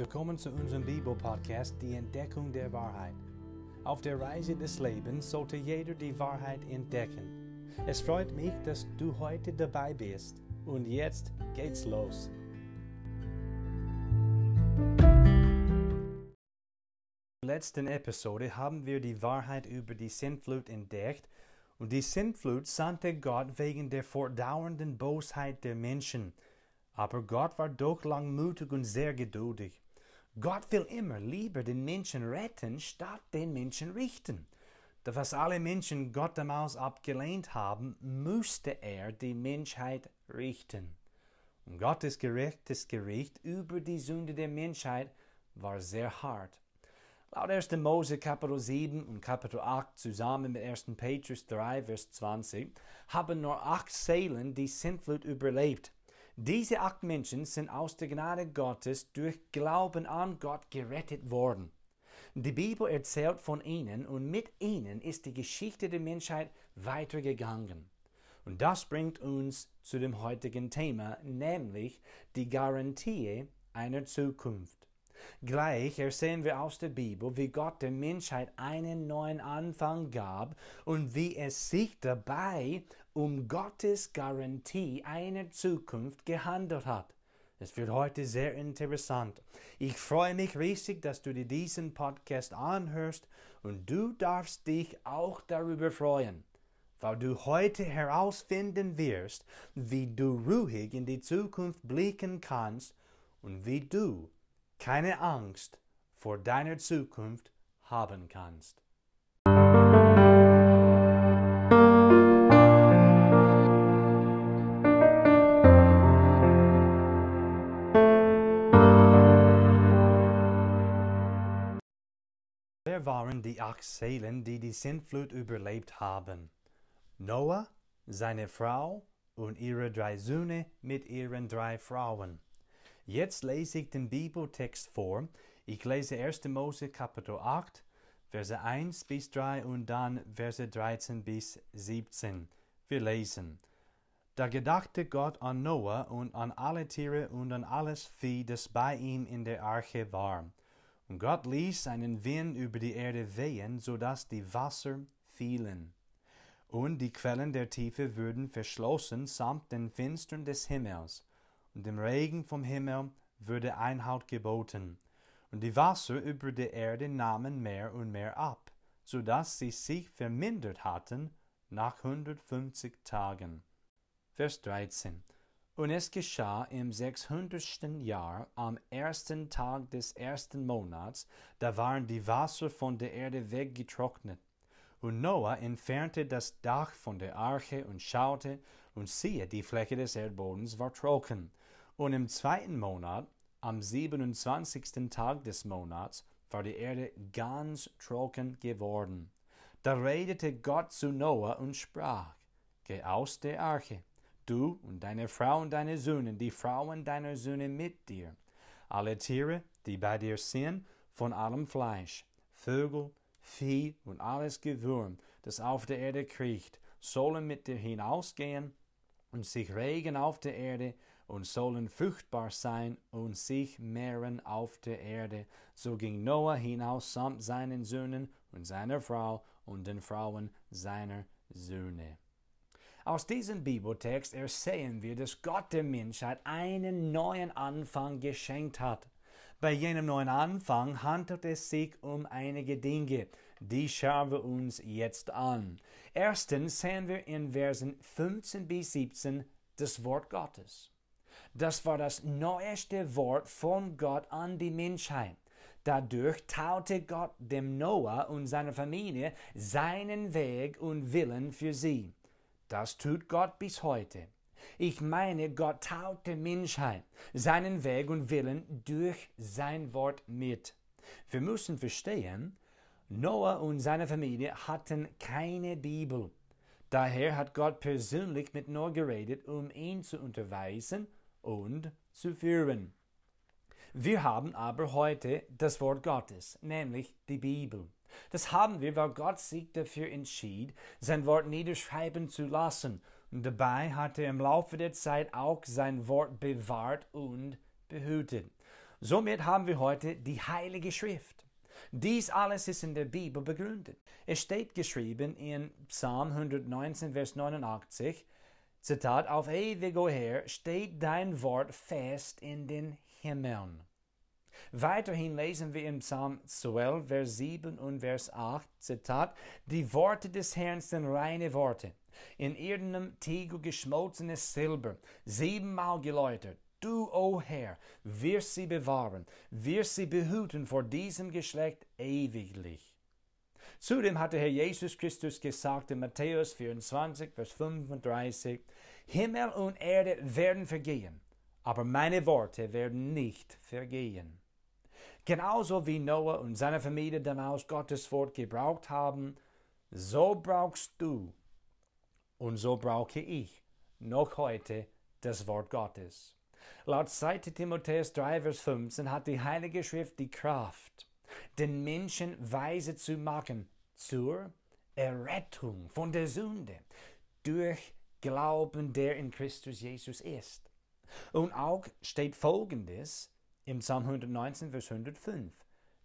Willkommen zu unserem Bibel-Podcast Die Entdeckung der Wahrheit. Auf der Reise des Lebens sollte jeder die Wahrheit entdecken. Es freut mich, dass du heute dabei bist. Und jetzt geht's los. In der letzten Episode haben wir die Wahrheit über die Sintflut entdeckt und die Sintflut sandte Gott wegen der fortdauernden Bosheit der Menschen. Aber Gott war doch langmutig und sehr geduldig. Gott will immer lieber den Menschen retten, statt den Menschen richten. Da was alle Menschen Gott damals abgelehnt haben, musste er die Menschheit richten. Und Gottes gerechtes Gericht über die Sünde der Menschheit war sehr hart. Laut 1. Mose Kapitel 7 und Kapitel 8 zusammen mit 1. Petrus 3, Vers 20 haben nur acht Seelen die Sintflut überlebt. Diese acht Menschen sind aus der Gnade Gottes durch Glauben an Gott gerettet worden. Die Bibel erzählt von ihnen und mit ihnen ist die Geschichte der Menschheit weitergegangen. Und das bringt uns zu dem heutigen Thema, nämlich die Garantie einer Zukunft. Gleich ersehen wir aus der Bibel, wie Gott der Menschheit einen neuen Anfang gab und wie es sich dabei um Gottes Garantie einer Zukunft gehandelt hat. Es wird heute sehr interessant. Ich freue mich riesig, dass du dir diesen Podcast anhörst und du darfst dich auch darüber freuen, weil du heute herausfinden wirst, wie du ruhig in die Zukunft blicken kannst und wie du keine Angst vor deiner Zukunft haben kannst. Wer waren die acht Seelen, die die Sintflut überlebt haben? Noah, seine Frau und ihre drei Söhne mit ihren drei Frauen. Jetzt lese ich den Bibeltext vor. Ich lese 1. Mose Kapitel 8, Verse 1 bis 3 und dann Verse 13 bis 17. Wir lesen. Da gedachte Gott an Noah und an alle Tiere und an alles Vieh, das bei ihm in der Arche war. Und Gott ließ einen Wind über die Erde wehen, so dass die Wasser fielen. Und die Quellen der Tiefe wurden verschlossen samt den Finstern des Himmels und dem Regen vom Himmel wurde Einhalt geboten, und die Wasser über der Erde nahmen mehr und mehr ab, so dass sie sich vermindert hatten nach 150 Tagen. Vers 13 Und es geschah im sechshundertsten Jahr, am ersten Tag des ersten Monats, da waren die Wasser von der Erde weggetrocknet. Und Noah entfernte das Dach von der Arche und schaute, und siehe, die Fläche des Erdbodens war trocken. Und im zweiten Monat, am 27. Tag des Monats, war die Erde ganz trocken geworden. Da redete Gott zu Noah und sprach, Geh aus der Arche, du und deine Frau und deine Söhne, die Frauen deiner Söhne mit dir, alle Tiere, die bei dir sind, von allem Fleisch, Vögel, Vieh und alles Gewürm, das auf der Erde kriecht, sollen mit dir hinausgehen und sich regen auf der Erde und sollen fruchtbar sein und sich mehren auf der Erde. So ging Noah hinaus samt seinen Söhnen und seiner Frau und den Frauen seiner Söhne. Aus diesem Bibeltext ersehen wir, dass Gott der Menschheit einen neuen Anfang geschenkt hat. Bei jenem neuen Anfang handelt es sich um einige Dinge, die schauen wir uns jetzt an. Erstens sehen wir in Versen 15 bis 17 das Wort Gottes. Das war das neueste Wort von Gott an die Menschheit. Dadurch taute Gott dem Noah und seiner Familie seinen Weg und Willen für sie. Das tut Gott bis heute. Ich meine, Gott taut der Menschheit seinen Weg und Willen durch sein Wort mit. Wir müssen verstehen, Noah und seine Familie hatten keine Bibel. Daher hat Gott persönlich mit Noah geredet, um ihn zu unterweisen und zu führen. Wir haben aber heute das Wort Gottes, nämlich die Bibel. Das haben wir, weil Gott sich dafür entschied, sein Wort niederschreiben zu lassen. Und dabei hat er im Laufe der Zeit auch sein Wort bewahrt und behütet. Somit haben wir heute die Heilige Schrift. Dies alles ist in der Bibel begründet. Es steht geschrieben in Psalm 119, Vers 89, Zitat, auf ewig, o Herr, steht dein Wort fest in den Himmeln. Weiterhin lesen wir im Psalm 12, Vers 7 und Vers 8, Zitat, die Worte des Herrn sind reine Worte, in irdem Tiegel geschmolzenes Silber, siebenmal geläutert. Du, o Herr, wirst sie bewahren, wirst sie behüten vor diesem Geschlecht ewiglich. Zudem hat der Herr Jesus Christus gesagt in Matthäus 24, Vers 35, Himmel und Erde werden vergehen, aber meine Worte werden nicht vergehen. Genauso wie Noah und seine Familie damals Gottes Wort gebraucht haben, so brauchst du und so brauche ich noch heute das Wort Gottes. Laut 2. Timotheus 3, Vers 15 hat die Heilige Schrift die Kraft, den Menschen weise zu machen zur Errettung von der Sünde durch Glauben, der in Christus Jesus ist. Und auch steht Folgendes im Psalm 119, Vers 105.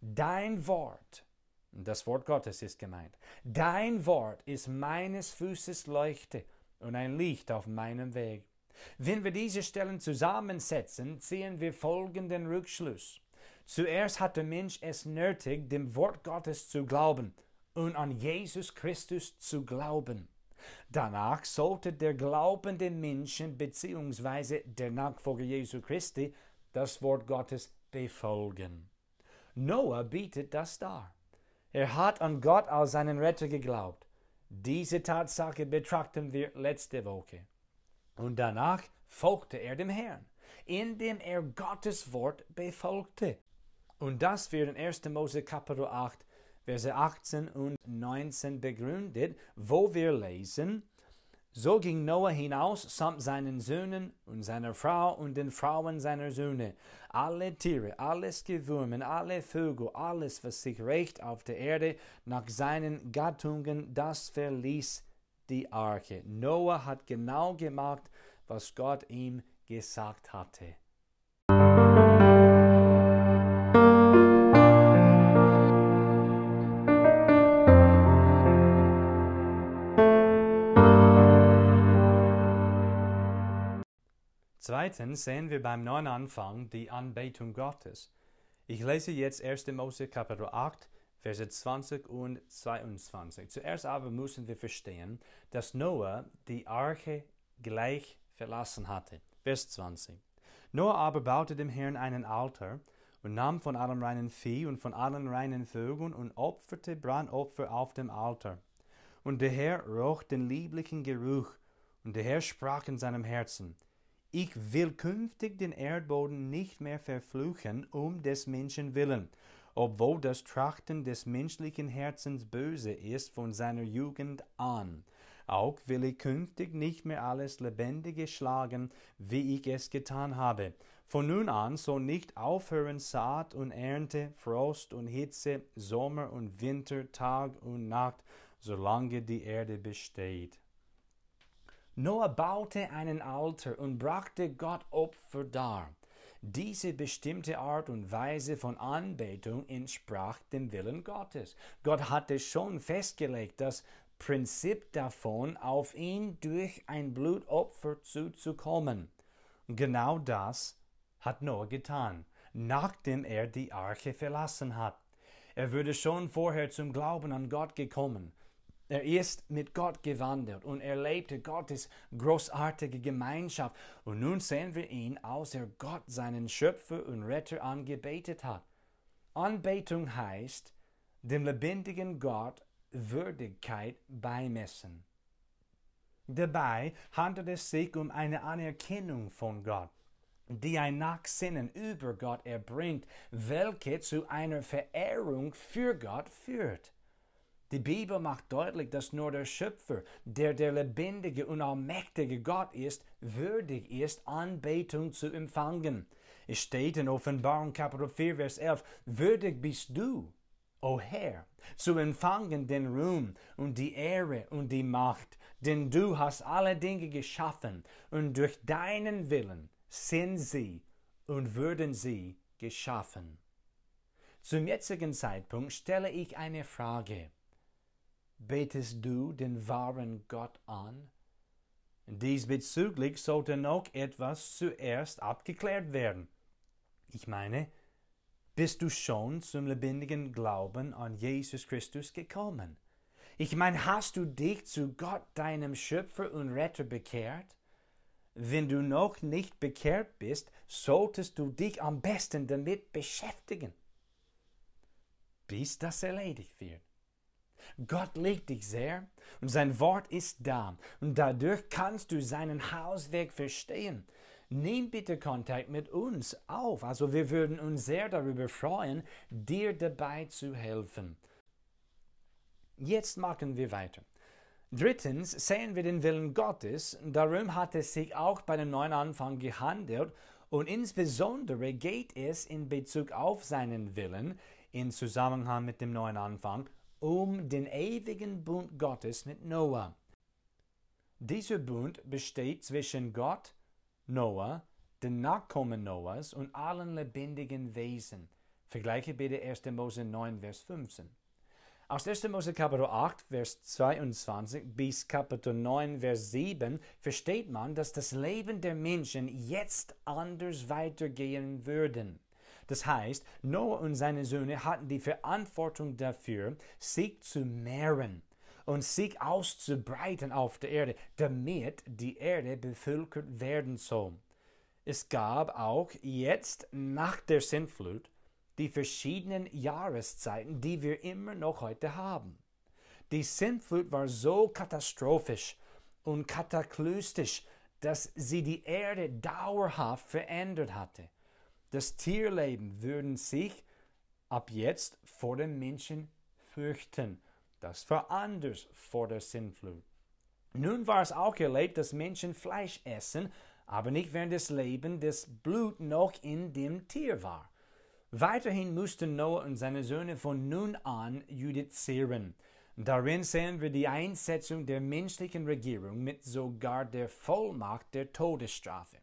Dein Wort, das Wort Gottes ist gemeint, dein Wort ist meines Fußes Leuchte und ein Licht auf meinem Weg. Wenn wir diese Stellen zusammensetzen, ziehen wir folgenden Rückschluss. Zuerst hat der Mensch es nötig, dem Wort Gottes zu glauben und an Jesus Christus zu glauben. Danach sollte der glaubende Menschen bzw. der Nachfolger Jesu Christi das Wort Gottes befolgen. Noah bietet das dar. Er hat an Gott als seinen Retter geglaubt. Diese Tatsache betrachten wir letzte Woche. Und danach folgte er dem Herrn, indem er Gottes Wort befolgte. Und das wird in 1. Mose Kapitel 8, Verse 18 und 19 begründet, wo wir lesen, so ging Noah hinaus samt seinen Söhnen und seiner Frau und den Frauen seiner Söhne. Alle Tiere, alles Gewürmen, alle Vögel, alles, was sich rächt auf der Erde nach seinen Gattungen, das verließ die Arche. Noah hat genau gemacht, was Gott ihm gesagt hatte. Zweitens sehen wir beim neuen Anfang die Anbetung Gottes. Ich lese jetzt 1. Mose Kapitel 8, Verse 20 und 22. Zuerst aber müssen wir verstehen, dass Noah die Arche gleich verlassen hatte. Vers 20. Noah aber baute dem Herrn einen Altar und nahm von allem reinen Vieh und von allen reinen Vögeln und opferte Brandopfer auf dem Altar. Und der Herr roch den lieblichen Geruch, und der Herr sprach in seinem Herzen, ich will künftig den Erdboden nicht mehr verfluchen um des Menschen willen, obwohl das Trachten des menschlichen Herzens böse ist von seiner Jugend an. Auch will ich künftig nicht mehr alles Lebendige schlagen, wie ich es getan habe. Von nun an soll nicht aufhören Saat und Ernte, Frost und Hitze, Sommer und Winter, Tag und Nacht, solange die Erde besteht. Noah baute einen Altar und brachte Gott Opfer dar. Diese bestimmte Art und Weise von Anbetung entsprach dem Willen Gottes. Gott hatte schon festgelegt, das Prinzip davon, auf ihn durch ein Blutopfer zuzukommen. Genau das hat Noah getan, nachdem er die Arche verlassen hat. Er würde schon vorher zum Glauben an Gott gekommen. Er ist mit Gott gewandelt und erlebte Gottes großartige Gemeinschaft. Und nun sehen wir ihn, als er Gott, seinen Schöpfer und Retter, angebetet hat. Anbetung heißt, dem lebendigen Gott Würdigkeit beimessen. Dabei handelt es sich um eine Anerkennung von Gott, die ein Nachsinnen über Gott erbringt, welche zu einer Verehrung für Gott führt. Die Bibel macht deutlich, dass nur der Schöpfer, der der lebendige und allmächtige Gott ist, würdig ist, Anbetung zu empfangen. Es steht in Offenbarung Kapitel 4, Vers 11, würdig bist du, o Herr, zu empfangen den Ruhm und die Ehre und die Macht, denn du hast alle Dinge geschaffen und durch deinen Willen sind sie und würden sie geschaffen. Zum jetzigen Zeitpunkt stelle ich eine Frage. Betest du den wahren Gott an? Diesbezüglich sollte noch etwas zuerst abgeklärt werden. Ich meine, bist du schon zum lebendigen Glauben an Jesus Christus gekommen? Ich meine, hast du dich zu Gott, deinem Schöpfer und Retter, bekehrt? Wenn du noch nicht bekehrt bist, solltest du dich am besten damit beschäftigen, bis das erledigt wird. Gott liebt dich sehr und sein Wort ist da und dadurch kannst du seinen Hausweg verstehen. Nimm bitte Kontakt mit uns auf. Also wir würden uns sehr darüber freuen, dir dabei zu helfen. Jetzt machen wir weiter. Drittens sehen wir den Willen Gottes, darum hat es sich auch bei dem neuen Anfang gehandelt und insbesondere geht es in Bezug auf seinen Willen in Zusammenhang mit dem neuen Anfang um den ewigen Bund Gottes mit Noah. Dieser Bund besteht zwischen Gott, Noah, den Nachkommen Noahs und allen lebendigen Wesen. Vergleiche bitte 1. Mose 9, Vers 15. Aus 1. Mose Kapitel 8, Vers 22 bis Kapitel 9, Vers 7 versteht man, dass das Leben der Menschen jetzt anders weitergehen würden. Das heißt, Noah und seine Söhne hatten die Verantwortung dafür, sich zu mehren und sich auszubreiten auf der Erde, damit die Erde bevölkert werden soll. Es gab auch jetzt nach der Sintflut die verschiedenen Jahreszeiten, die wir immer noch heute haben. Die Sintflut war so katastrophisch und kataklystisch, dass sie die Erde dauerhaft verändert hatte. Das Tierleben würde sich ab jetzt vor den Menschen fürchten. Das war anders vor der Sintflut. Nun war es auch erlebt, dass Menschen Fleisch essen, aber nicht während des Lebens das Blut noch in dem Tier war. Weiterhin mussten Noah und seine Söhne von nun an judizieren. Darin sehen wir die Einsetzung der menschlichen Regierung mit sogar der Vollmacht der Todesstrafe.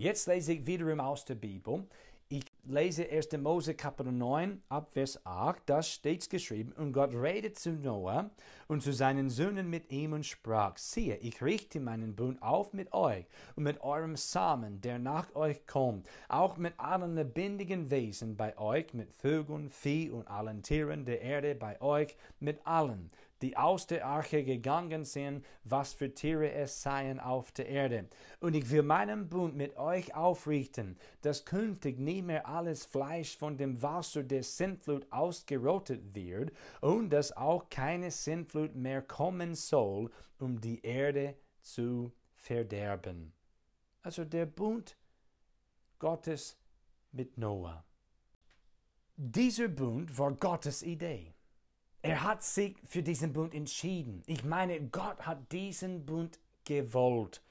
Jetzt lese ich wiederum aus der Bibel. Ich lese 1. Mose Kapitel 9 ab Vers 8, da steht geschrieben, und Gott redet zu Noah und zu seinen Söhnen mit ihm und sprach, siehe, ich richte meinen Bund auf mit euch und mit eurem Samen, der nach euch kommt, auch mit allen lebendigen Wesen bei euch, mit Vögeln, Vieh und allen Tieren der Erde bei euch, mit allen, die aus der Arche gegangen sind, was für Tiere es seien auf der Erde. Und ich will meinen Bund mit euch aufrichten, dass künftig nie mehr alles Fleisch von dem Wasser der Sintflut ausgerottet wird und dass auch keine Sintflut mehr kommen soll, um die Erde zu verderben. Also der Bund Gottes mit Noah. Dieser Bund war Gottes Idee. Er hat sich für diesen Bund entschieden. Ich meine, Gott hat diesen Bund gewollt.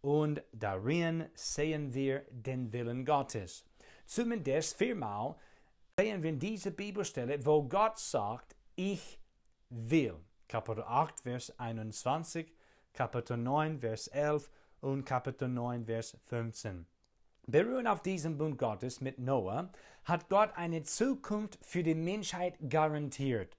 Und darin sehen wir den Willen Gottes. Zumindest viermal sehen wir in dieser Bibelstelle, wo Gott sagt, ich will. Kapitel 8, Vers 21, Kapitel 9, Vers 11 und Kapitel 9, Vers 15. Beruhend auf diesem Bund Gottes mit Noah hat Gott eine Zukunft für die Menschheit garantiert.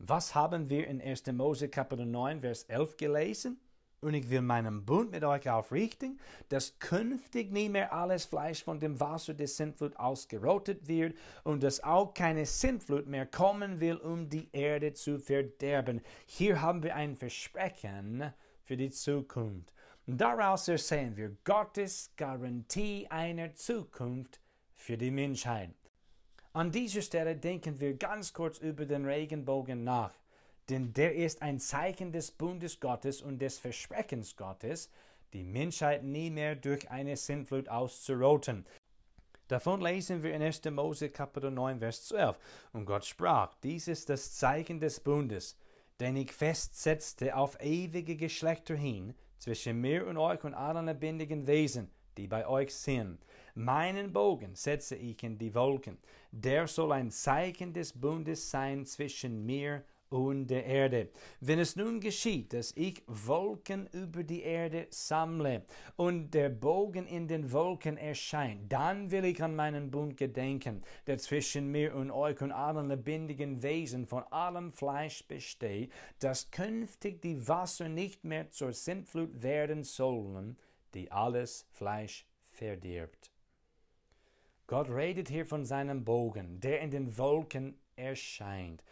Was haben wir in 1. Mose Kapitel 9, Vers 11 gelesen? Und ich will meinen Bund mit euch aufrichten, dass künftig nie mehr alles Fleisch von dem Wasser der Sintflut ausgerottet wird und dass auch keine Sintflut mehr kommen will, um die Erde zu verderben. Hier haben wir ein Versprechen für die Zukunft. Daraus ersehen wir Gottes Garantie einer Zukunft für die Menschheit. An dieser Stelle denken wir ganz kurz über den Regenbogen nach, denn der ist ein Zeichen des Bundes Gottes und des Versprechens Gottes, die Menschheit nie mehr durch eine Sintflut auszuroten. Davon lesen wir in 1. Mose Kapitel 9, Vers 12. Und Gott sprach, dies ist das Zeichen des Bundes, den ich festsetzte auf ewige Geschlechter hin, zwischen mir und euch und allen lebendigen Wesen, die bei euch sind. Meinen Bogen setze ich in die Wolken. Der soll ein Zeichen des Bundes sein zwischen mir und der Erde. Wenn es nun geschieht, dass ich Wolken über die Erde sammle und der Bogen in den Wolken erscheint, dann will ich an meinen Bund gedenken, der zwischen mir und euch und allen lebendigen Wesen von allem Fleisch besteht, dass künftig die Wasser nicht mehr zur Sintflut werden sollen, die alles Fleisch verdirbt. Gott redet hier von seinem Bogen, der in den Wolken erscheint.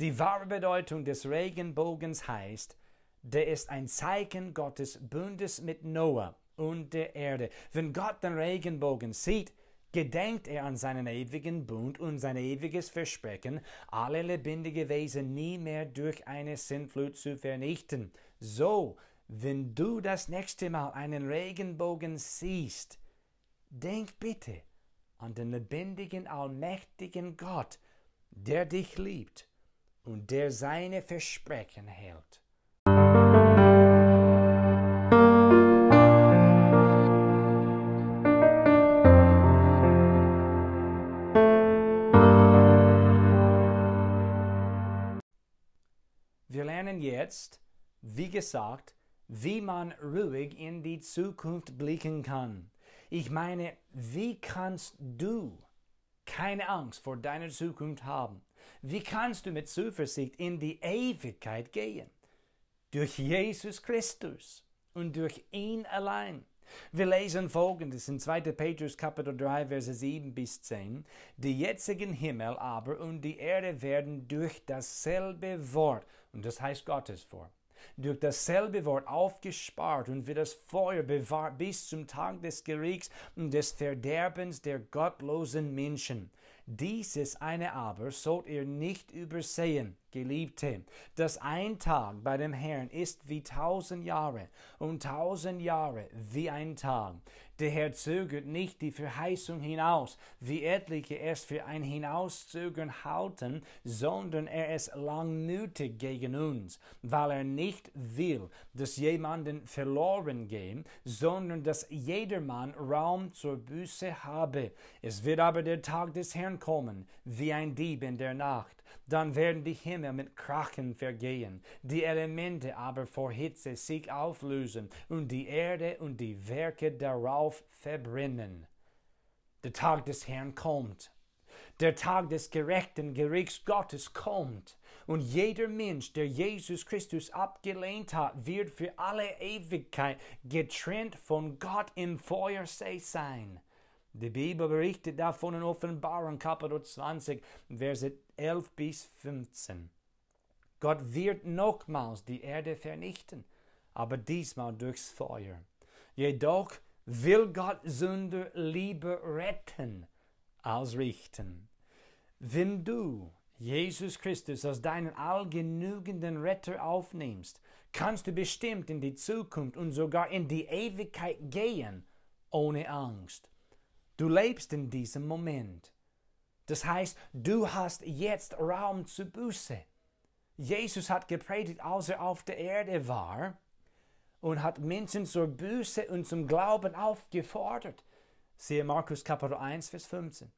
Die wahre Bedeutung des Regenbogens heißt, der ist ein Zeichen Gottes Bundes mit Noah und der Erde. Wenn Gott den Regenbogen sieht, gedenkt er an seinen ewigen Bund und sein ewiges Versprechen, alle lebendige Wesen nie mehr durch eine Sintflut zu vernichten. So, wenn du das nächste Mal einen Regenbogen siehst, denk bitte an den lebendigen, allmächtigen Gott, der dich liebt und der seine Versprechen hält. Wir lernen jetzt, wie gesagt, wie man ruhig in die Zukunft blicken kann. Ich meine, wie kannst du keine Angst vor deiner Zukunft haben? Wie kannst du mit Zuversicht in die Ewigkeit gehen? Durch Jesus Christus und durch ihn allein. Wir lesen folgendes in 2. Petrus Kapitel 3, Verse 7 bis 10. Die jetzigen Himmel aber und die Erde werden durch dasselbe Wort, und das heißt Gottes Wort, durch dasselbe Wort aufgespart und wie das Feuer bewahrt bis zum Tag des Gerichts und des Verderbens der gottlosen Menschen. Dieses eine aber sollt ihr nicht übersehen, Geliebte, dass ein Tag bei dem Herrn ist wie tausend Jahre und tausend Jahre wie ein Tag. Der Herr zögert nicht die Verheißung hinaus, wie etliche es für ein Hinauszögern halten, sondern er ist langmütig gegen uns, weil er nicht will, dass jemanden verloren gehen, sondern dass jedermann Raum zur Büße habe. Es wird aber der Tag des Herrn kommen, wie ein Dieb in der Nacht dann werden die Himmel mit Krachen vergehen, die Elemente aber vor Hitze sich auflösen und die Erde und die Werke darauf verbrennen. Der Tag des Herrn kommt. Der Tag des gerechten Gerichts Gottes kommt. Und jeder Mensch, der Jesus Christus abgelehnt hat, wird für alle Ewigkeit getrennt von Gott im Feuersee sein. Die Bibel berichtet davon in Offenbarung Kapitel 20, Verse 11 bis 15. Gott wird nochmals die Erde vernichten, aber diesmal durchs Feuer. Jedoch will Gott Sünder lieber retten als richten. Wenn du Jesus Christus als deinen allgenügenden Retter aufnimmst, kannst du bestimmt in die Zukunft und sogar in die Ewigkeit gehen, ohne Angst. Du lebst in diesem Moment. Das heißt, du hast jetzt Raum zur Buße. Jesus hat gepredigt, als er auf der Erde war und hat Menschen zur Buße und zum Glauben aufgefordert. Siehe Markus Kapitel 1, Vers 15.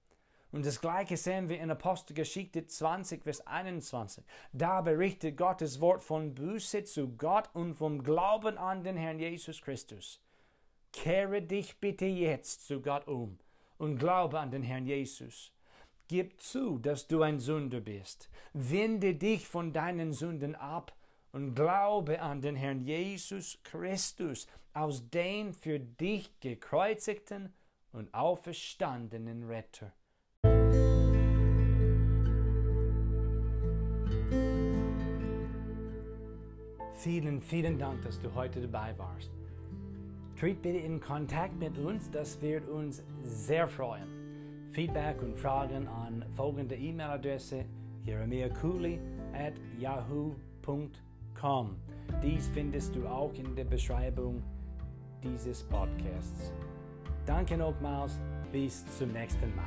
Und das gleiche sehen wir in Apostelgeschichte 20, Vers 21. Da berichtet Gottes Wort von Buße zu Gott und vom Glauben an den Herrn Jesus Christus. Kehre dich bitte jetzt zu Gott um und glaube an den Herrn Jesus. Gib zu, dass du ein Sünder bist. Wende dich von deinen Sünden ab und glaube an den Herrn Jesus Christus, aus den für dich gekreuzigten und auferstandenen Retter. Vielen, vielen Dank, dass du heute dabei warst. Tritt bitte in Kontakt mit uns, das wird uns sehr freuen. Feedback und Fragen an folgende E-Mail-Adresse jeremiakuli at yahoo.com. Dies findest du auch in der Beschreibung dieses Podcasts. Danke nochmals, bis zum nächsten Mal.